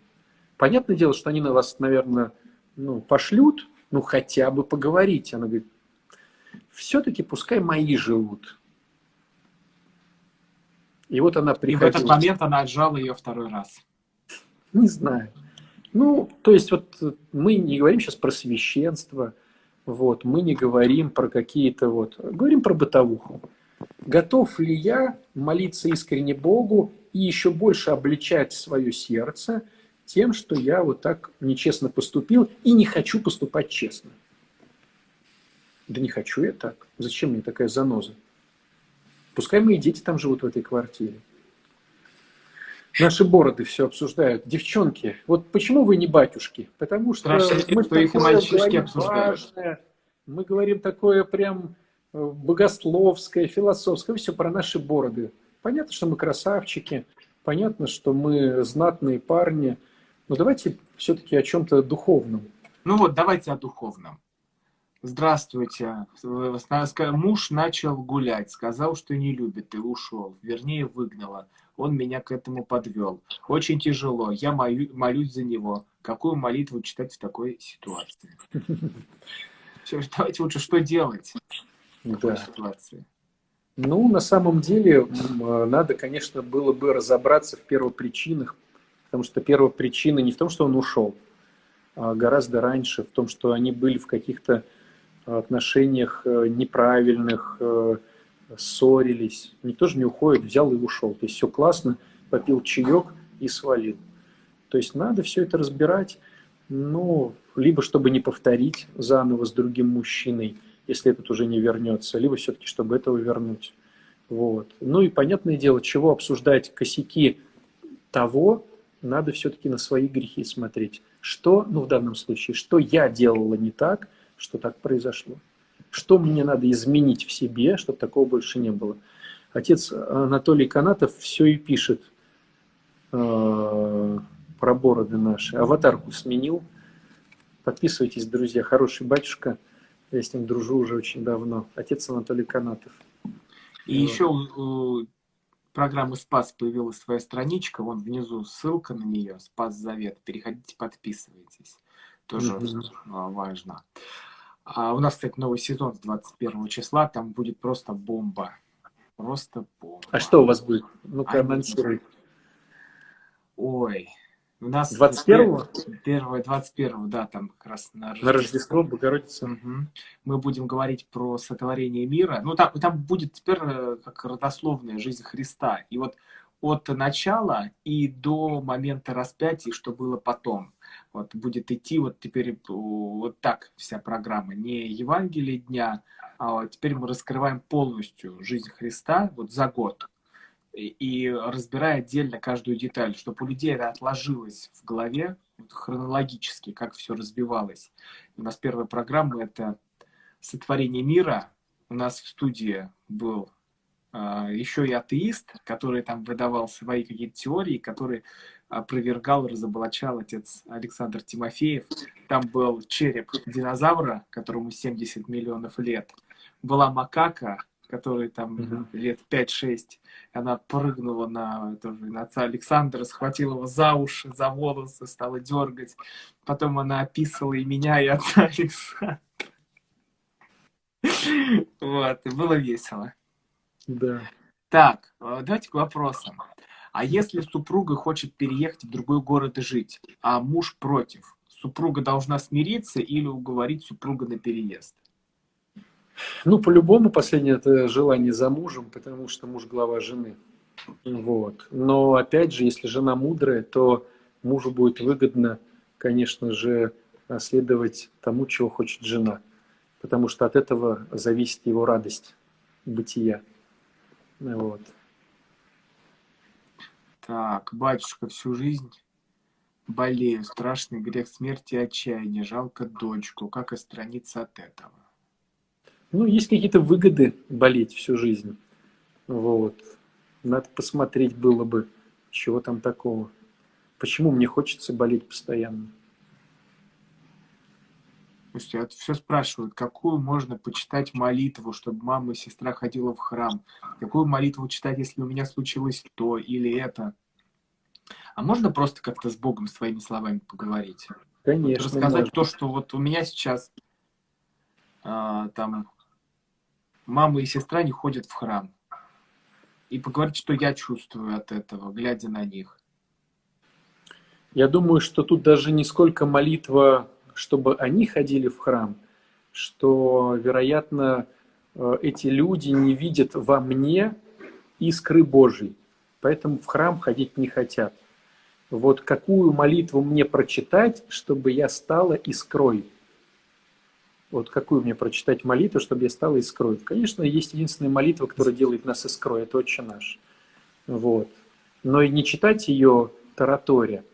Понятное дело, что они на вас, наверное, ну, пошлют, ну хотя бы поговорите. Она говорит, все-таки пускай мои живут.
И вот она приходила. И в этот момент она отжала ее второй раз.
Не знаю. Ну, то есть вот мы не говорим сейчас про священство, вот, мы не говорим про какие-то вот, говорим про бытовуху. Готов ли я молиться искренне Богу и еще больше обличать свое сердце тем, что я вот так нечестно поступил и не хочу поступать честно? Да не хочу я так. Зачем мне такая заноза? Пускай мои дети там живут в этой квартире. Наши бороды все обсуждают. Девчонки, вот почему вы не батюшки? Потому что
Спрашивайте,
мы такое
мальчишки
говорим
обсуждают.
важное, мы говорим такое прям богословское, философское, все про наши бороды. Понятно, что мы красавчики, понятно, что мы знатные парни, но давайте все-таки о чем-то духовном.
Ну вот, давайте о духовном. Здравствуйте. Муж начал гулять, сказал, что не любит и ушел. Вернее, выгнала. Он меня к этому подвел. Очень тяжело. Я молю- молюсь за него. Какую молитву читать в такой ситуации? Давайте лучше что делать
Да.
ситуации?
Ну, на самом деле, э, надо, конечно, было бы разобраться в первопричинах, потому что первопричина не в том, что он ушел, а гораздо раньше, в том, что они были в каких-то отношениях э, неправильных, э, ссорились. Никто же не уходит, взял и ушел. То есть все классно, попил чаек и свалил. То есть надо все это разбирать, ну, либо чтобы не повторить заново с другим мужчиной, если этот уже не вернется, либо все-таки, чтобы этого вернуть. Вот. Ну и понятное дело, чего обсуждать косяки того, надо все-таки на свои грехи смотреть. Что, ну в данном случае, что я делала не так, что так произошло. Что мне надо изменить в себе, чтобы такого больше не было. Отец Анатолий Канатов все и пишет э, про бороды наши. Аватарку сменил. Подписывайтесь, друзья. Хороший батюшка. Я с ним дружу уже очень давно. Отец Анатолий Канатов.
И
Вот.
еще у, программы Спас появилась своя страничка, вон внизу ссылка на нее, Спас Завет. Переходите, подписывайтесь. Тоже а, важно. А у нас, кстати, новый сезон с 21 числа, там будет просто бомба. Просто бомба.
А что у вас будет? Ну-ка,
А,
анонсируй.
Ой. У нас
21-го?
Первое, 21 да, там как раз на
На Рождество, Богородица.
Мгм. Мы будем говорить про сотворение мира. Ну, там, там будет теперь э, как родословная жизнь Христа. И вот от начала и до момента распятия, что было потом. Вот будет идти вот теперь э, вот так вся программа. Не Евангелие дня, а вот теперь мы раскрываем полностью жизнь Христа вот за год. И, разбирая отдельно каждую деталь, чтобы у людей это отложилось в голове вот хронологически, как все развивалось. У нас первая программа это сотворение мира. У нас в студии был а, еще и атеист, который там выдавал свои какие-то теории, который опровергал, разоблачал отец Александр Тимофеев. Там был череп динозавра, которому 70 миллионов лет. Была макака, которой там
Мгм.
лет 5-6. Она прыгнула на, тоже, на отца Александра, схватила его за уши, за волосы, стала дергать. Потом она описывала и меня, и отца Александра. Вот, и было весело.
Да.
Так, э, давайте к вопросам. А если супруга хочет переехать в другой город и жить, а муж против, супруга должна смириться или уговорить супруга на переезд?
Ну, по-любому последнее это желание за мужем, потому что муж глава жены. Вот. Но опять же, если жена мудрая, то мужу будет выгодно, конечно же, следовать тому, чего хочет жена. Потому что от этого зависит его радость бытия. Вот.
Так, батюшка, всю жизнь болею, страшный грех смерти и отчаяния, жалко дочку, как отстраниться от этого?
Ну, есть какие-то выгоды болеть всю жизнь. Вот. Надо посмотреть было бы, чего там такого. Почему мне хочется болеть постоянно?
Слушайте, вот все спрашивают, какую можно почитать молитву, чтобы мама и сестра ходила в храм? Какую молитву читать, если у меня случилось то или это? А можно просто как-то с Богом своими словами поговорить?
Конечно.
Рассказать
можно.
то, что вот у меня сейчас а, там мама и сестра не ходят в храм. И поговорить, что я чувствую от этого, глядя на них.
Я думаю, что тут даже не сколько молитва, чтобы они ходили в храм, что, вероятно, э, эти люди не видят во мне искры Божьей, поэтому в храм ходить не хотят. Вот какую молитву мне прочитать, чтобы я стала искрой? Вот какую мне прочитать молитву, чтобы я стал искрой? Конечно, есть единственная молитва, которая делает нас искрой, это «Отче наш». Вот. Но и не читать ее тараторе,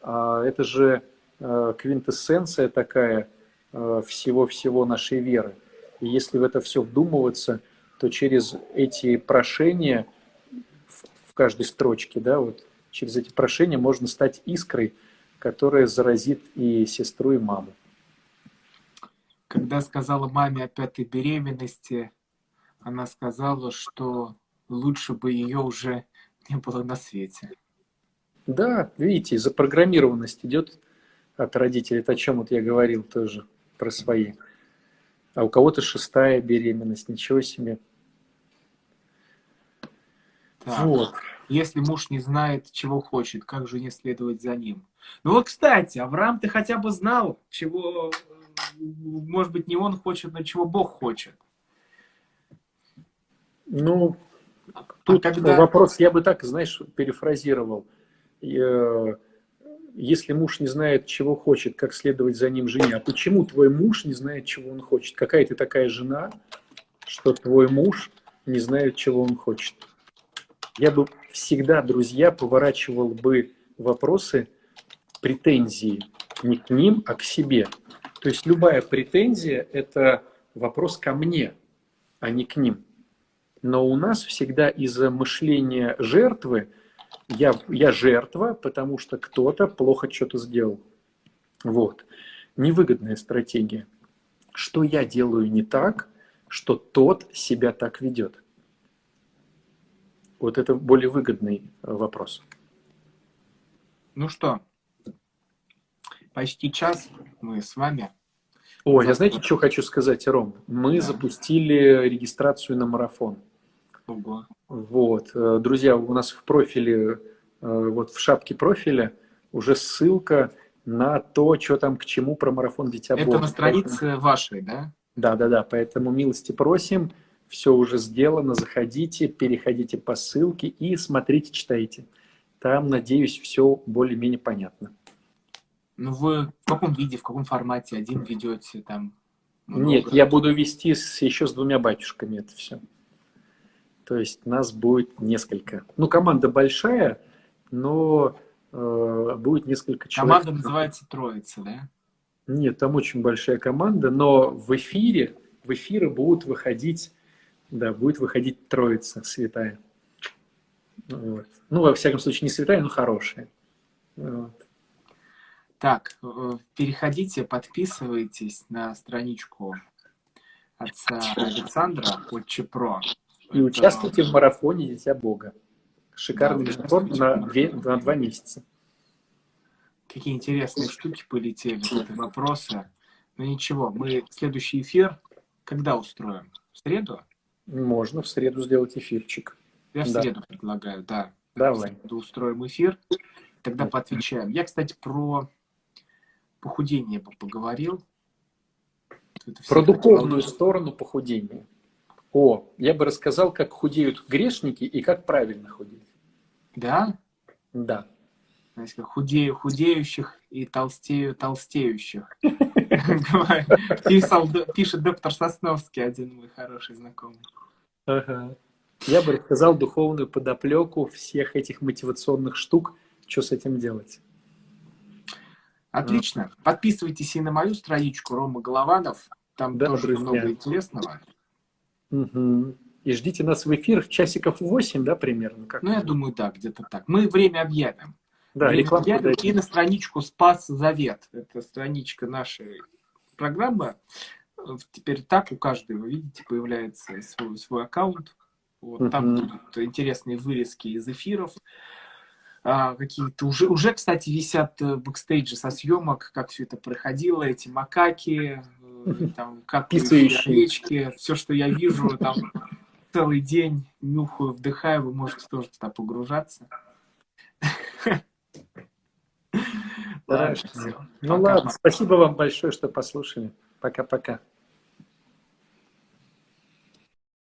а это же э, квинтэссенция такая э, всего-всего нашей веры. И если в это все вдумываться, то через эти прошения в каждой строчке, да, вот через эти прошения можно стать искрой, которая заразит и сестру, и маму
когда сказала маме о пятой беременности, она сказала, что лучше бы ее уже не было на свете.
Да, видите, запрограммированность идет от родителей. Это о чем вот я говорил тоже про свои. А у кого-то шестая беременность, ничего себе.
Так. Вот. Если муж не знает, чего хочет, как же не следовать за ним? Ну вот, кстати, Авраам, ты хотя бы знал, чего может быть, не он хочет, но чего Бог хочет.
Ну, а тут а когда... вопрос, я бы так, знаешь, перефразировал. Э, если муж не знает, чего хочет, как следовать за ним жене, а почему твой муж не знает, чего он хочет? Какая ты такая жена, что твой муж не знает, чего он хочет? Я бы всегда, друзья, поворачивал бы вопросы претензии не к ним, а к себе. То есть любая претензия – это вопрос ко мне, а не к ним. Но у нас всегда из-за мышления жертвы я, я жертва, потому что кто-то плохо что-то сделал. Вот. Невыгодная стратегия. Что я делаю не так, что тот себя так ведет? Вот это более выгодный вопрос.
Ну что, почти час мы с вами.
Ой, я знаете, что хочу сказать, Ром? Мы да. запустили регистрацию на марафон. Ого. Вот, э, друзья, у нас в профиле, э, вот в шапке профиля уже ссылка на то, что там к чему про марафон Дитя
Это Бога. на странице поэтому... вашей, да?
Да, да, да. Поэтому милости просим. Все уже сделано. Заходите, переходите по ссылке и смотрите, читайте. Там, надеюсь, все более-менее понятно.
Ну, вы в каком виде, в каком формате один ведете там?
Много? Нет, я буду вести с, еще с двумя батюшками это все. То есть нас будет несколько. Ну, команда большая, но э, будет несколько
человек. Команда называется Троица, да?
Нет, там очень большая команда, но в эфире, в эфиры будут выходить, да, будет выходить Троица святая. Вот. Ну, во всяком случае, не святая, но хорошая. Вот.
Так, э, переходите, подписывайтесь на страничку отца Александра Отче Про.
И Это... участвуйте в марафоне Дитя Бога. Шикарный да, марафон на, две, на два месяца.
Какие интересные штуки полетели, вопросы. Но ничего, мы следующий эфир когда устроим? В среду?
Можно в среду сделать эфирчик.
Я в да. среду предлагаю, да.
Давай.
устроим эфир, тогда поотвечаем. Я, кстати, про похудение бы поговорил.
Про духовную сторону похудения. О, я бы рассказал, как худеют грешники и как правильно худеть.
Да?
Да.
Знаете, как худею худеющих и толстею толстеющих. Пишет доктор Сосновский, один мой хороший знакомый.
Я бы рассказал духовную подоплеку всех этих мотивационных штук, что с этим делать.
Отлично. Подписывайтесь и на мою страничку Рома Голованов. Там да, тоже друзья. много интересного.
Угу. И ждите нас в эфир часиков 8, да, примерно?
Как ну, я думаю, да, где-то так. Мы время объявим. Да, время объявим и на страничку Спас Завет. Это страничка нашей программы. Теперь так у каждого, вы видите, появляется свой, свой аккаунт. Вот, угу. Там будут интересные вырезки из эфиров. А, какие-то уже, уже, кстати, висят э, бэкстейджи со съемок, как все это проходило, эти макаки, э, там, как овечки, все, что я вижу, там целый день нюхаю, вдыхаю, вы можете тоже туда погружаться.
Ну ладно, спасибо вам большое, что послушали. Пока-пока.